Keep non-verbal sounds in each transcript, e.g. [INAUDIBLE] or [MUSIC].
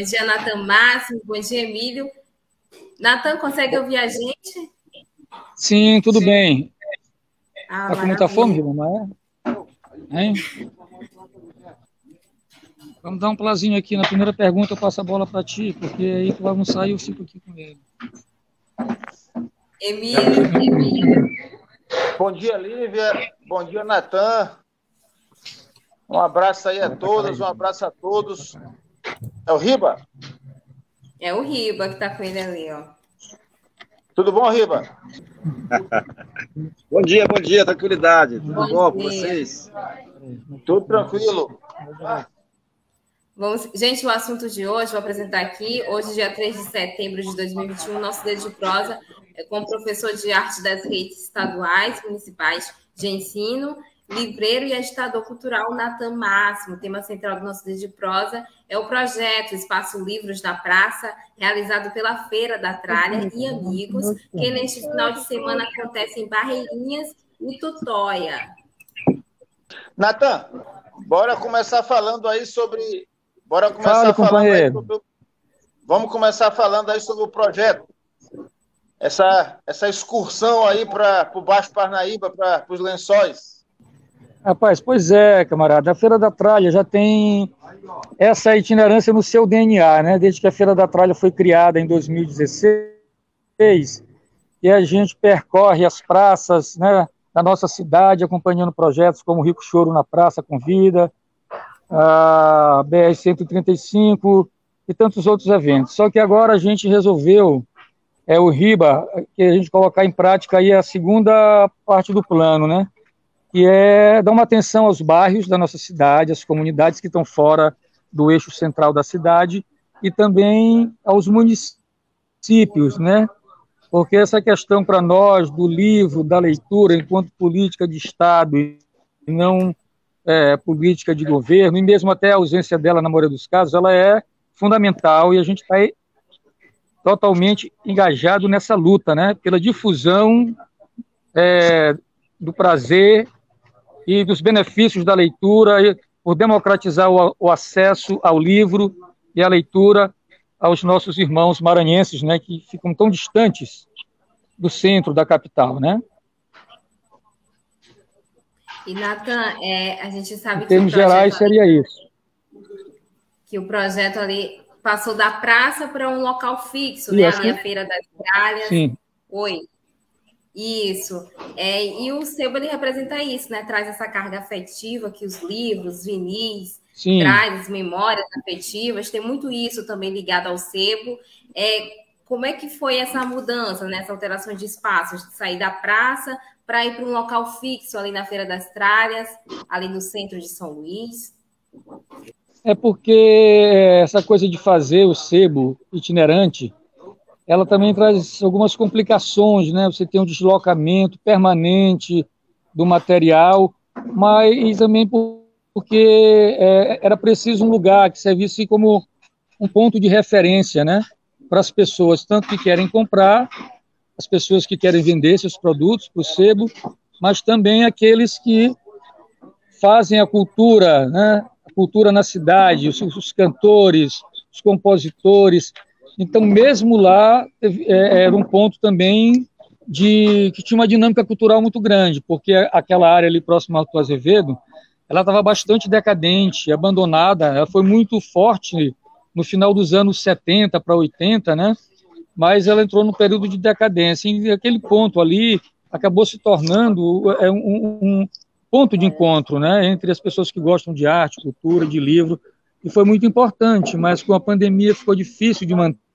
Bom dia, Natan Máximo. Bom dia, Emílio. Natan, consegue ouvir a gente? Sim, tudo Sim. bem. Ah, tá com muita fome, Vilma? É? Hein? Vamos dar um plazinho aqui. Na primeira pergunta eu passo a bola para ti, porque aí tu vai almoçar e eu fico aqui com ele. Emílio, Emílio. Bom dia, Lívia. Bom dia, Natan. Um abraço aí a todas, um abraço a todos. É o Riba? É o Riba que está com ele ali, ó. Tudo bom, Riba? [LAUGHS] bom dia, bom dia, tranquilidade. Tudo bom, bom com vocês? Tudo tranquilo. Vamos, gente, o assunto de hoje, vou apresentar aqui. Hoje, dia 3 de setembro de 2021, nosso dedo de prosa é com o professor de arte das redes estaduais, municipais de ensino livreiro e agitador cultural Natan Máximo. O tema central do nosso dia de prosa é o projeto Espaço Livros da Praça, realizado pela Feira da Tralha e Amigos, que neste final de semana acontece em Barreirinhas e Tutóia. Natan, bora começar falando aí sobre. Bora começar Fala, falando companheiro. Sobre... Vamos começar falando aí sobre o projeto. Essa, essa excursão aí para o Baixo Parnaíba, para os lençóis. Rapaz, pois é, camarada. A Feira da Tralha já tem essa itinerância no seu DNA, né? Desde que a Feira da Tralha foi criada em 2016, e a gente percorre as praças, né, da nossa cidade, acompanhando projetos como o Rico Choro na Praça Convida, a BR 135 e tantos outros eventos. Só que agora a gente resolveu é o RIBA, que a gente colocar em prática aí a segunda parte do plano, né? Que é dar uma atenção aos bairros da nossa cidade, às comunidades que estão fora do eixo central da cidade e também aos municípios, né? Porque essa questão para nós do livro, da leitura, enquanto política de Estado e não é, política de governo, e mesmo até a ausência dela na maioria dos casos, ela é fundamental e a gente está totalmente engajado nessa luta, né? Pela difusão é, do prazer e dos benefícios da leitura, por democratizar o, o acesso ao livro e à leitura aos nossos irmãos maranhenses, né, que ficam tão distantes do centro da capital, né? E Natan, é, a gente sabe em que termos gerais seria isso. Que o projeto ali passou da praça para um local fixo, né? Ali a Feira das Tralhas. Sim. Oi. Isso. É, e o sebo ele representa isso, né? Traz essa carga afetiva que os livros, vinis, Sim. traz memórias afetivas. Tem muito isso também ligado ao sebo. É, como é que foi essa mudança, né? essa alteração de espaços, de sair da praça para ir para um local fixo ali na Feira das Tralhas, ali no centro de São Luís? É porque essa coisa de fazer o sebo itinerante ela também traz algumas complicações, né? Você tem um deslocamento permanente do material, mas também porque é, era preciso um lugar que servisse como um ponto de referência, né? Para as pessoas, tanto que querem comprar, as pessoas que querem vender seus produtos para o sebo, mas também aqueles que fazem a cultura, né? A cultura na cidade, os, os cantores, os compositores, então, mesmo lá, é, era um ponto também de que tinha uma dinâmica cultural muito grande, porque aquela área ali próxima ao Azevedo, ela estava bastante decadente, abandonada, ela foi muito forte no final dos anos 70 para 80, né? Mas ela entrou no período de decadência. E aquele ponto ali acabou se tornando é, um, um ponto de encontro, né? Entre as pessoas que gostam de arte, cultura, de livro, e foi muito importante, mas com a pandemia ficou difícil de manter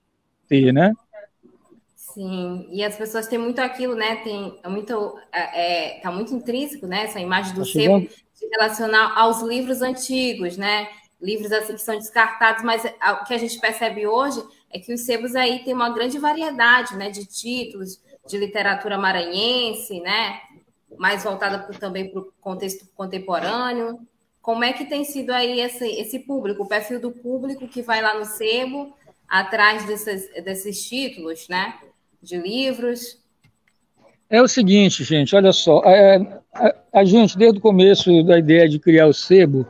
ter, né? Sim, e as pessoas têm muito aquilo, né? Tem é muito, é, é tá muito intrínseco, né? Essa imagem do tá sebo de relacionar aos livros antigos, né? Livros assim que são descartados, mas o que a gente percebe hoje é que os sebos aí têm uma grande variedade, né, de títulos de literatura maranhense, né? Mais voltada também para o contexto contemporâneo. Como é que tem sido aí esse, esse público, o perfil do público que vai lá no sebo atrás desses, desses títulos, né? De livros. É o seguinte, gente, olha só. É, a, a, gente, desde o começo da ideia de criar o sebo,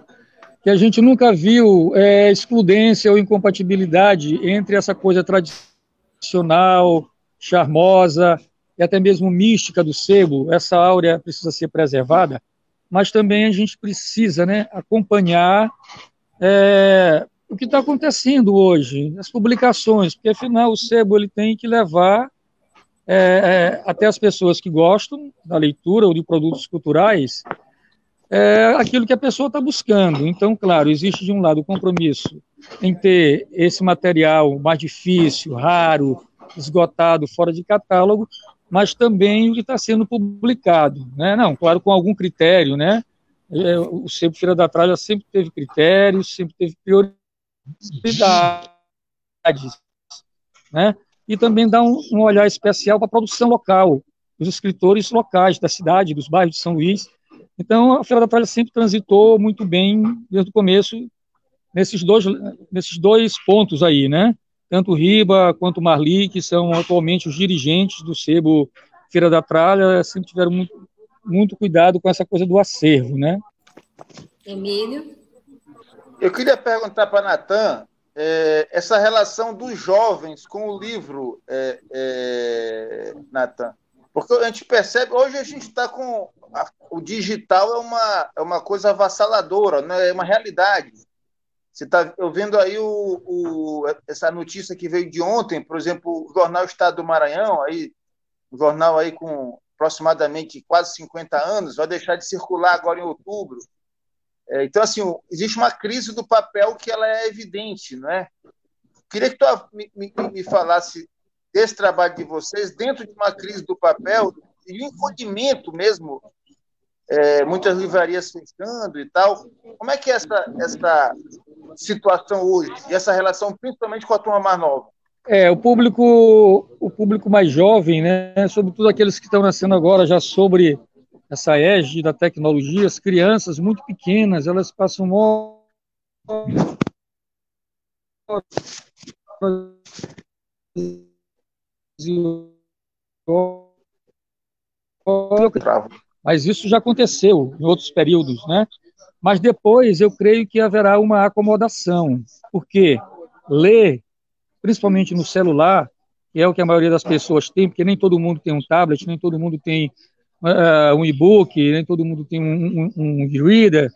que a gente nunca viu é, excludência ou incompatibilidade entre essa coisa tradicional, charmosa e até mesmo mística do sebo. Essa áurea precisa ser preservada mas também a gente precisa né, acompanhar é, o que está acontecendo hoje, as publicações, porque afinal o sebo ele tem que levar é, é, até as pessoas que gostam da leitura ou de produtos culturais é, aquilo que a pessoa está buscando. Então, claro, existe de um lado o compromisso em ter esse material mais difícil, raro, esgotado, fora de catálogo, mas também o que está sendo publicado. Né? Não, claro, com algum critério, né? É, o Sebo Feira da Tralha sempre teve critérios, sempre teve prioridades, né? E também dá um, um olhar especial para a produção local, dos escritores locais da cidade, dos bairros de São Luís. Então, a Feira da Tralha sempre transitou muito bem desde o começo nesses dois, nesses dois pontos aí, né? tanto Riba quanto Marli, que são atualmente os dirigentes do Sebo Feira da Tralha, sempre tiveram muito, muito cuidado com essa coisa do acervo, né? Emílio? Eu queria perguntar para Natan é, essa relação dos jovens com o livro, é, é, Natan. Porque a gente percebe, hoje a gente está com. A, o digital é uma, é uma coisa avassaladora, né? é uma realidade. Você está ouvindo aí o, o, essa notícia que veio de ontem, por exemplo, o jornal Estado do Maranhão, aí, um jornal aí com aproximadamente quase 50 anos, vai deixar de circular agora em outubro. É, então, assim, existe uma crise do papel que ela é evidente, não é? Queria que tu me, me, me falasse desse trabalho de vocês dentro de uma crise do papel e o encolhimento mesmo é, muitas livrarias fechando e tal. Como é que é essa, essa situação hoje e essa relação principalmente com a turma mais nova? É, o público, o público mais jovem, né, sobretudo aqueles que estão nascendo agora já sobre essa égide da tecnologia, as crianças muito pequenas, elas passam mas isso já aconteceu em outros períodos, né? Mas depois eu creio que haverá uma acomodação, porque ler, principalmente no celular, que é o que a maioria das pessoas tem, porque nem todo mundo tem um tablet, nem todo mundo tem uh, um e-book, nem todo mundo tem um, um, um e-reader.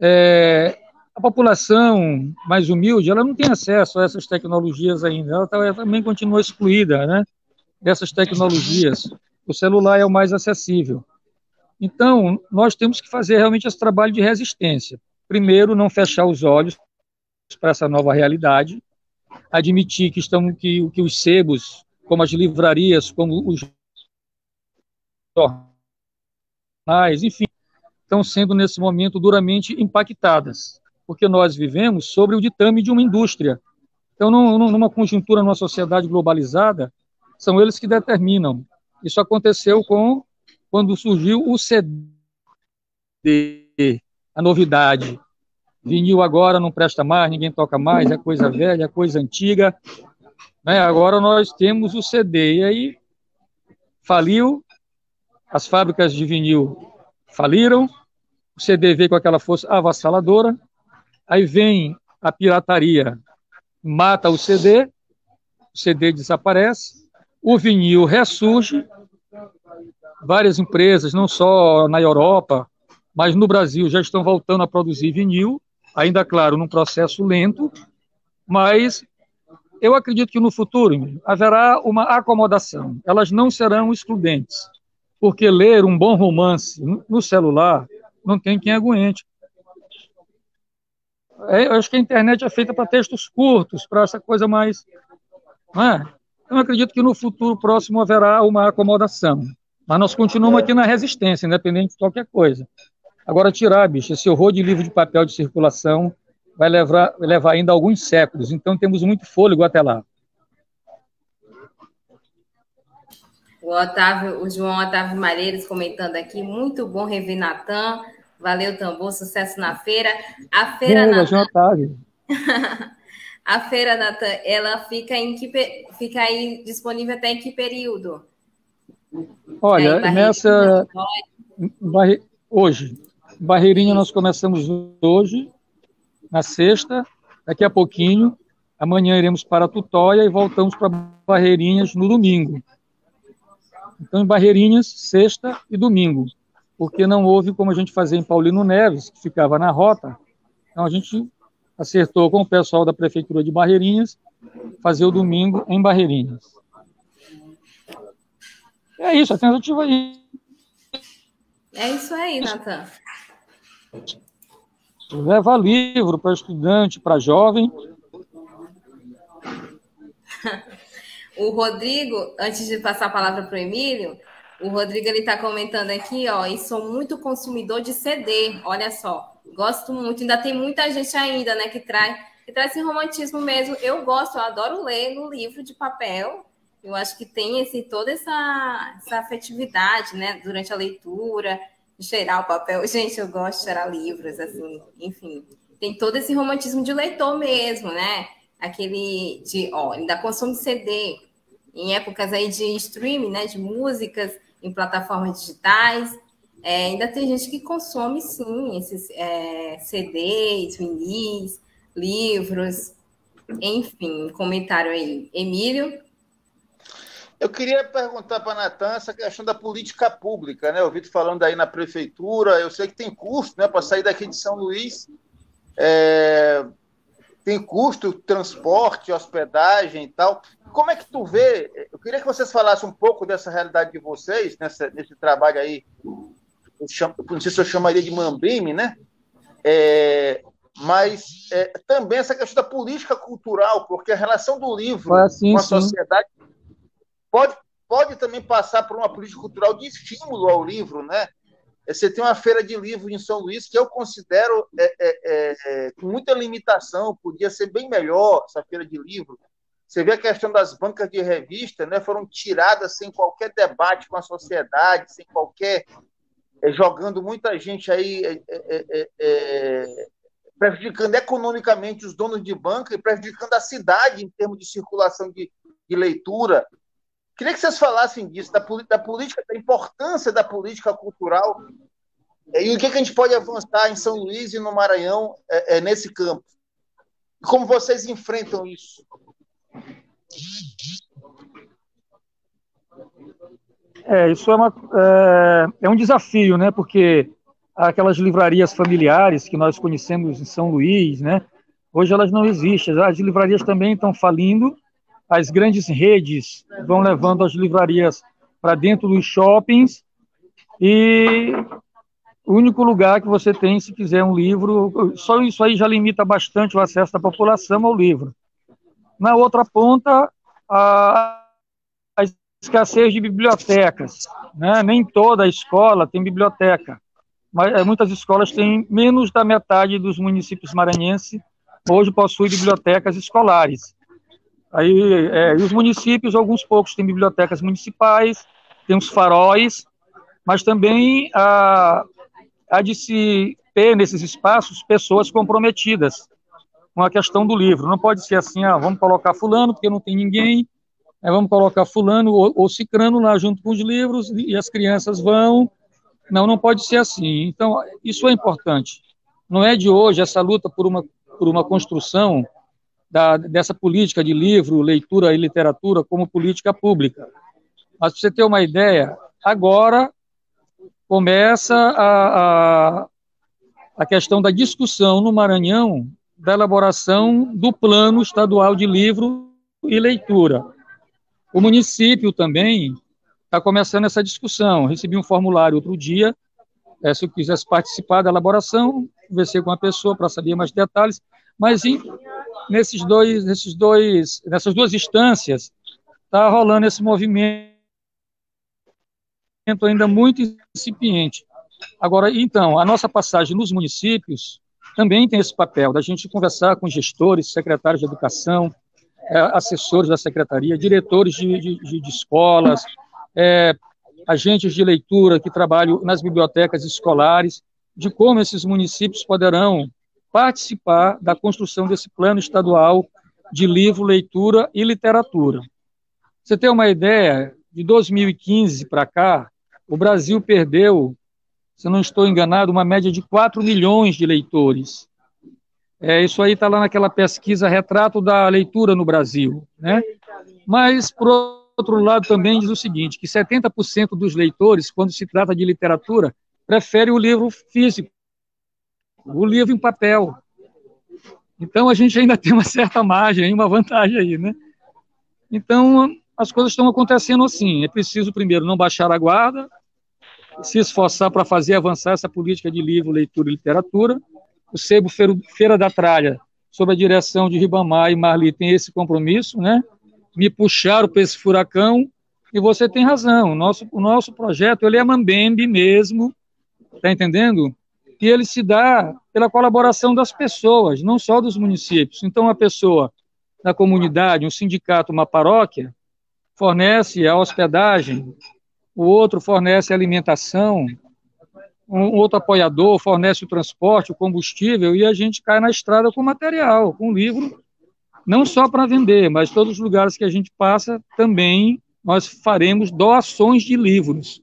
É, a população mais humilde, ela não tem acesso a essas tecnologias ainda, ela, tá, ela também continua excluída, né, dessas tecnologias. O celular é o mais acessível. Então, nós temos que fazer realmente esse trabalho de resistência. Primeiro, não fechar os olhos para essa nova realidade, admitir que, estão, que, que os sebos, como as livrarias, como os jornais, enfim, estão sendo nesse momento duramente impactadas, porque nós vivemos sobre o ditame de uma indústria. Então, numa conjuntura, numa sociedade globalizada, são eles que determinam. Isso aconteceu com quando surgiu o CD, a novidade. Vinil agora não presta mais, ninguém toca mais, é coisa velha, é coisa antiga. Né? Agora nós temos o CD. E aí faliu, as fábricas de vinil faliram, o CD veio com aquela força avassaladora, aí vem a pirataria, mata o CD, o CD desaparece, o vinil ressurge, várias empresas, não só na Europa, mas no Brasil, já estão voltando a produzir vinil, ainda, claro, num processo lento, mas eu acredito que no futuro haverá uma acomodação. Elas não serão excludentes, porque ler um bom romance no celular não tem quem aguente. É, eu acho que a internet é feita para textos curtos, para essa coisa mais. Não é? Eu acredito que no futuro próximo haverá uma acomodação. Mas nós continuamos aqui na resistência, independente de qualquer coisa. Agora, tirar, bicho, esse horror de livro de papel de circulação vai levar, vai levar ainda alguns séculos. Então, temos muito fôlego até lá. O, Otávio, o João Otávio Malheiros comentando aqui, muito bom rever Natan. Valeu, Tambor, sucesso na feira. A feira Boa, João Otávio. [LAUGHS] A feira, Natan, ela fica, em que, fica aí disponível até em que período? Olha, é, nessa. Barre... Hoje. Barreirinha nós começamos hoje, na sexta, daqui a pouquinho. Amanhã iremos para Tutóia e voltamos para Barreirinhas no domingo. Então, em Barreirinhas, sexta e domingo. Porque não houve como a gente fazer em Paulino Neves, que ficava na rota. Então, a gente acertou com o pessoal da Prefeitura de Barreirinhas fazer o domingo em Barreirinhas. É isso, a tentativa aí. É isso aí, Natan. Leva livro para estudante, para jovem. [LAUGHS] o Rodrigo, antes de passar a palavra para o Emílio, o Rodrigo ele está comentando aqui, ó, e sou muito consumidor de CD, olha só. Gosto muito, ainda tem muita gente ainda, né, que traz, que traz esse romantismo mesmo. Eu gosto, eu adoro ler no livro de papel. Eu acho que tem esse, toda essa, essa afetividade, né, durante a leitura, cheirar o papel. [LAUGHS] Gente, eu gosto de cheirar livros, assim, enfim. Tem todo esse romantismo de leitor mesmo, né? Aquele de, ó, ainda consome CD em épocas aí de streaming, né, de músicas em plataformas digitais. É, ainda tem gente que consome, sim, esses é, CDs, vinis, livros, enfim, comentário aí. Emílio? Eu queria perguntar para a Natan essa questão da política pública, né? Eu vi falando aí na prefeitura, eu sei que tem custo, né, para sair daqui de São Luís. É, tem custo, transporte, hospedagem e tal. Como é que tu vê? Eu queria que vocês falassem um pouco dessa realidade de vocês, nessa, nesse trabalho aí chamo, não sei se eu chamaria de mambime, né? É, mas é, também essa questão da política cultural, porque a relação do livro assim, com a sociedade pode, pode também passar por uma política cultural de estímulo ao livro, né? Você tem uma feira de livro em São Luís que eu considero é, é, é, é com muita limitação, podia ser bem melhor essa feira de livro. Você vê a questão das bancas de revista, né? Foram tiradas sem qualquer debate com a sociedade, sem qualquer é, jogando muita gente aí, é, é, é, é, prejudicando economicamente os donos de banca e prejudicando a cidade em termos de circulação de, de leitura. Queria que vocês falassem disso, da, da, política, da importância da política cultural e o que, que a gente pode avançar em São Luís e no Maranhão nesse campo. Como vocês enfrentam isso? É, isso é, uma, é, é, um desafio, né? Porque aquelas livrarias familiares que nós conhecemos em São Luís, né? Hoje elas não existem. As livrarias também estão falindo. As grandes redes vão levando as livrarias para dentro dos shoppings e o único lugar que você tem, se quiser um livro, só isso aí já limita bastante o acesso da população ao livro. Na outra ponta, a, escassez de bibliotecas. Né? Nem toda escola tem biblioteca, mas eh, muitas escolas têm menos da metade dos municípios maranhenses hoje possuem bibliotecas escolares. Aí, é, os municípios, alguns poucos têm bibliotecas municipais, tem os faróis, mas também há, há de se ter nesses espaços pessoas comprometidas com a questão do livro. Não pode ser assim, ah, vamos colocar fulano porque não tem ninguém, Aí vamos colocar fulano ou, ou cicrano lá junto com os livros e as crianças vão. Não, não pode ser assim. Então, isso é importante. Não é de hoje essa luta por uma, por uma construção da, dessa política de livro, leitura e literatura como política pública. Mas para você ter uma ideia, agora começa a, a, a questão da discussão no Maranhão da elaboração do plano estadual de livro e leitura. O município também está começando essa discussão. Recebi um formulário outro dia, é, se eu quisesse participar da elaboração, conversei com a pessoa para saber mais detalhes, mas em, nesses dois, nesses dois, nessas duas instâncias está rolando esse movimento ainda muito incipiente. Agora, então, a nossa passagem nos municípios também tem esse papel da gente conversar com gestores, secretários de educação, é, assessores da secretaria, diretores de, de, de escolas, é, agentes de leitura que trabalham nas bibliotecas escolares, de como esses municípios poderão participar da construção desse plano estadual de livro, leitura e literatura. Você tem uma ideia, de 2015 para cá, o Brasil perdeu, se não estou enganado, uma média de 4 milhões de leitores. É, isso aí está lá naquela pesquisa Retrato da Leitura no Brasil. Né? Mas, por outro lado, também diz o seguinte, que 70% dos leitores, quando se trata de literatura, prefere o livro físico, o livro em papel. Então, a gente ainda [LAUGHS] tem uma certa margem, uma vantagem aí, né? Então, as coisas estão acontecendo assim. É preciso, primeiro, não baixar a guarda, se esforçar para fazer avançar essa política de livro, leitura e literatura. O Sebo Feira da Tralha, sob a direção de Ribamar e Marli, tem esse compromisso, né? Me puxaram para esse furacão, e você tem razão. O nosso, o nosso projeto ele é mambembe mesmo, tá entendendo? E ele se dá pela colaboração das pessoas, não só dos municípios. Então, a pessoa da comunidade, um sindicato, uma paróquia, fornece a hospedagem, o outro fornece a alimentação, um outro apoiador fornece o transporte, o combustível, e a gente cai na estrada com material, com livro, não só para vender, mas todos os lugares que a gente passa também nós faremos doações de livros,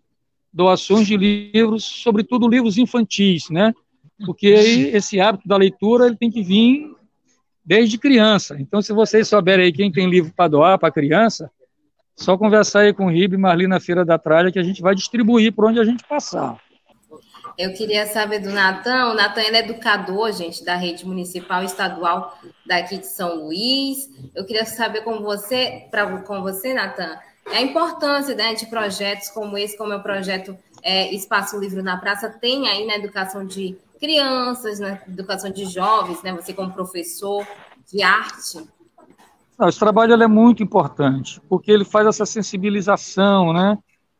doações de livros, sobretudo livros infantis, né? Porque esse hábito da leitura ele tem que vir desde criança. Então, se vocês souberem aí quem tem livro para doar para criança, só conversar aí com o Ribe e Marli na Feira da Tralha que a gente vai distribuir por onde a gente passar. Eu queria saber do Natan. O Natan é educador, gente, da rede municipal e estadual daqui de São Luís. Eu queria saber com você, para com você, Natan, a importância né, de projetos como esse, como é o projeto é, Espaço Livre na Praça, tem aí na educação de crianças, na educação de jovens, né? Você como professor de arte. Não, esse trabalho é muito importante, porque ele faz essa sensibilização, né,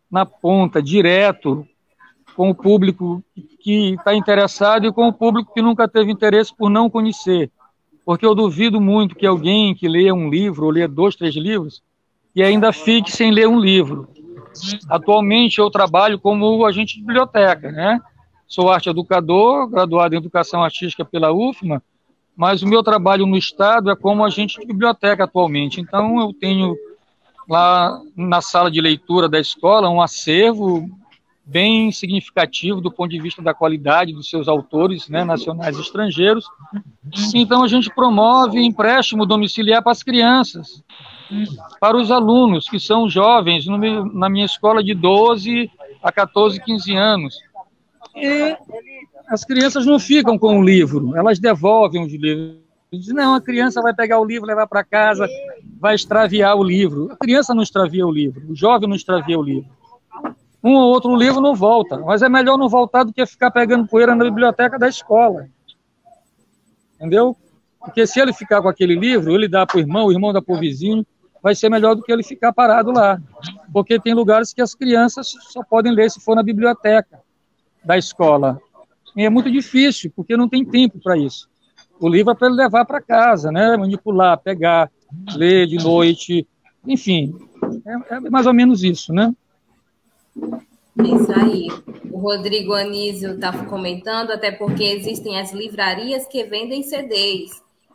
na ponta, direto, com o público que está interessado e com o público que nunca teve interesse por não conhecer. Porque eu duvido muito que alguém que lê um livro, ou lê dois, três livros, e ainda fique sem ler um livro. Atualmente eu trabalho como agente de biblioteca, né? Sou arte educador, graduado em educação artística pela UFMA, mas o meu trabalho no Estado é como agente de biblioteca atualmente. Então, eu tenho lá na sala de leitura da escola um acervo bem significativo do ponto de vista da qualidade dos seus autores, né, nacionais e estrangeiros. Então, a gente promove empréstimo domiciliar para as crianças, para os alunos, que são jovens, na minha escola de 12 a 14, 15 anos. E as crianças não ficam com o livro, elas devolvem os livros. Não, a criança vai pegar o livro, levar para casa, vai extraviar o livro. A criança não extravia o livro, o jovem não extravia o livro. Um ou outro livro não volta, mas é melhor não voltar do que ficar pegando poeira na biblioteca da escola. Entendeu? Porque se ele ficar com aquele livro, ele dá para o irmão, o irmão dá para o vizinho, vai ser melhor do que ele ficar parado lá. Porque tem lugares que as crianças só podem ler se for na biblioteca da escola é muito difícil, porque não tem tempo para isso. O livro é para ele levar para casa, né? manipular, pegar, ler de noite, enfim, é, é mais ou menos isso, né? Isso aí. O Rodrigo Anísio está comentando, até porque existem as livrarias que vendem CDs.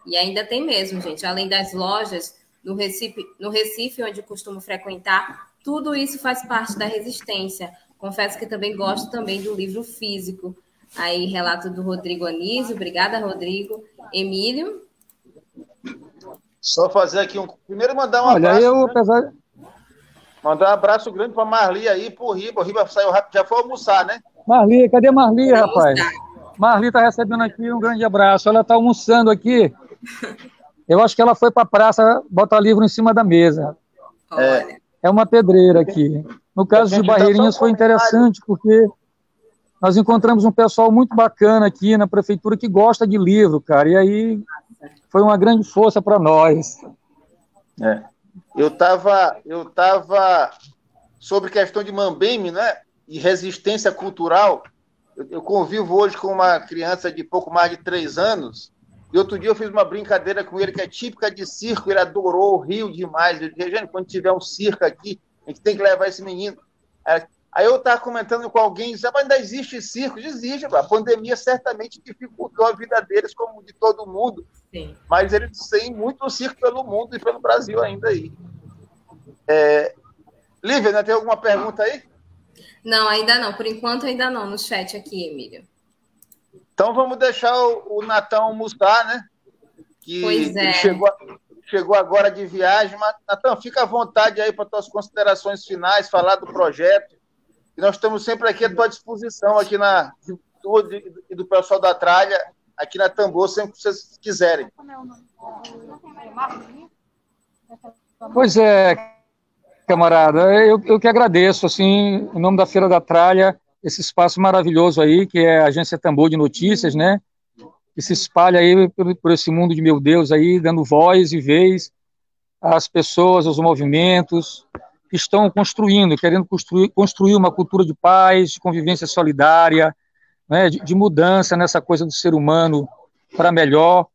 E ainda tem mesmo, gente. Além das lojas no Recife, no Recife, onde costumo frequentar, tudo isso faz parte da resistência. Confesso que também gosto também do livro físico. Aí, relato do Rodrigo Anísio. Obrigada, Rodrigo. Emílio. Só fazer aqui um. Primeiro, mandar um Olha, abraço. Eu, apesar... Mandar um abraço grande para Marli aí, pro Riba. O Riba saiu rápido, já foi almoçar, né? Marli, cadê Marli, rapaz? Marli está recebendo aqui um grande abraço. Ela está almoçando aqui. [LAUGHS] Eu acho que ela foi para a praça botar livro em cima da mesa. É. é uma pedreira aqui. No caso de Barreirinhas foi interessante, porque nós encontramos um pessoal muito bacana aqui na prefeitura que gosta de livro, cara, e aí foi uma grande força para nós. É. Eu estava eu tava sobre questão de Mambeme, né, e resistência cultural, Eu, eu convivo hoje com uma criança de pouco mais de três anos, e outro dia eu fiz uma brincadeira com ele que é típica de circo, ele adorou, riu demais. Eu disse, gente, quando tiver um circo aqui, a gente tem que levar esse menino. Aí eu estava comentando com alguém, disse, ainda existe circo? Existe, a pandemia certamente dificultou a vida deles, como de todo mundo. Sim. Mas eles têm muito circo pelo mundo e pelo Brasil ainda aí. É... Lívia, né, tem alguma pergunta aí? Não, ainda não. Por enquanto, ainda não, no chat aqui, Emílio. Então vamos deixar o, o Natão almoçar, né? Que pois é. chegou, chegou agora de viagem. Mas, Natão, fica à vontade aí para tuas considerações finais, falar do projeto. E nós estamos sempre aqui à tua disposição, aqui na do, e do pessoal da Tralha, aqui na Tambor, sempre que vocês quiserem. Pois é, camarada, eu, eu que agradeço, assim, em nome da Feira da Tralha, esse espaço maravilhoso aí, que é a Agência Tambor de Notícias, né? Que se espalha aí por, por esse mundo de meu Deus aí, dando voz e vez às pessoas, aos movimentos que estão construindo, querendo construir, construir uma cultura de paz, de convivência solidária, né, de, de mudança nessa coisa do ser humano para melhor.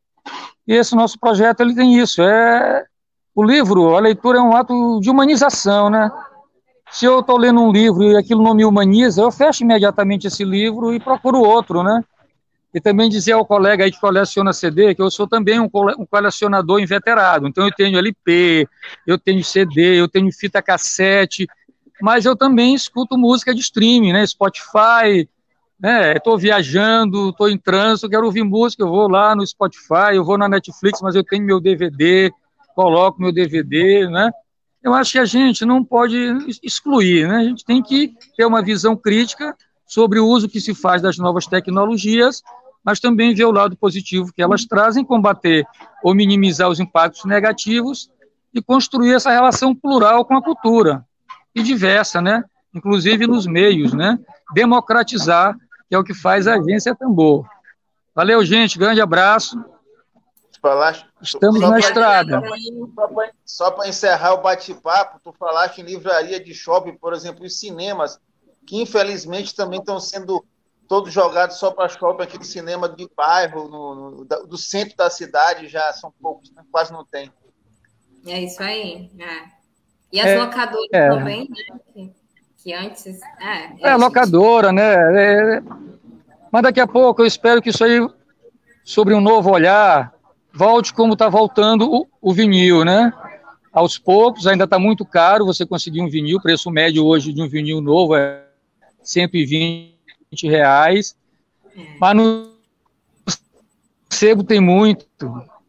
E esse nosso projeto ele tem isso, é o livro, a leitura é um ato de humanização, né? Se eu estou lendo um livro e aquilo não me humaniza, eu fecho imediatamente esse livro e procuro outro, né? E também dizer ao colega aí que coleciona CD que eu sou também um colecionador inveterado. Então eu tenho LP, eu tenho CD, eu tenho fita cassete, mas eu também escuto música de streaming, né? Spotify, né? Estou viajando, estou em trânsito, quero ouvir música, eu vou lá no Spotify, eu vou na Netflix, mas eu tenho meu DVD, coloco meu DVD, né? Eu acho que a gente não pode excluir, né? A gente tem que ter uma visão crítica sobre o uso que se faz das novas tecnologias, mas também ver o lado positivo que elas trazem, combater ou minimizar os impactos negativos e construir essa relação plural com a cultura e diversa, né? Inclusive nos meios, né? Democratizar, que é o que faz a agência Tambor. Valeu, gente. Grande abraço. Falaste, Estamos na estrada. Só para encerrar o bate-papo, tu falaste em livraria de shopping, por exemplo, os cinemas, que infelizmente também estão sendo todos jogados só para shopping, aquele cinema de bairro, no, no, do centro da cidade, já são poucos, né? quase não tem. É isso aí. É. E as é, locadoras é. também, né? Que, que antes. É, é, é locadora, né? É, mas daqui a pouco eu espero que isso aí, sobre um novo olhar, volte como está voltando o, o, vinil, né? Aos poucos, ainda está muito caro você conseguir um vinil, preço médio hoje de um vinil novo é 120 reais, mas no sebo tem muito,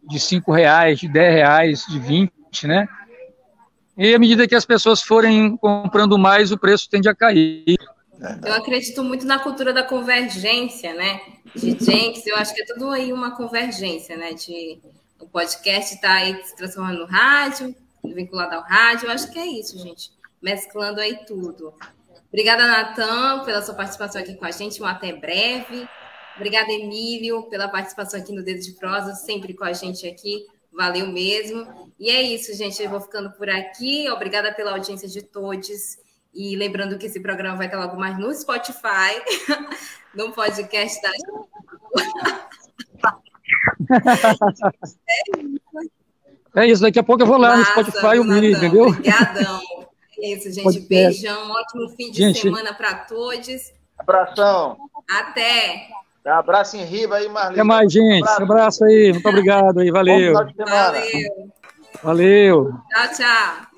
de 5 reais, de 10 reais, de 20, né? E à medida que as pessoas forem comprando mais, o preço tende a cair. Eu acredito muito na cultura da convergência, né? De Jenks, eu acho que é tudo aí uma convergência, né? De o podcast está aí se transformando no rádio, vinculado ao rádio. Eu acho que é isso, gente. Mesclando aí tudo. Obrigada, Natan, pela sua participação aqui com a gente. Um até breve. Obrigada, Emílio, pela participação aqui no Dedo de Prosa, sempre com a gente aqui. Valeu mesmo. E é isso, gente. Eu vou ficando por aqui. Obrigada pela audiência de todos. E lembrando que esse programa vai estar logo mais no Spotify, [LAUGHS] no podcast da. é isso, daqui a pouco eu vou lá Massa, no Spotify e o entendeu? Obrigadão. É isso, gente. Podcast. Beijão, ótimo fim de gente, semana para todos. Abração. Até. Abraço em riba aí, Marlene. Até mais, gente. Abraço, abraço aí. Muito obrigado aí. Valeu. Valeu. Valeu. Tchau, tchau.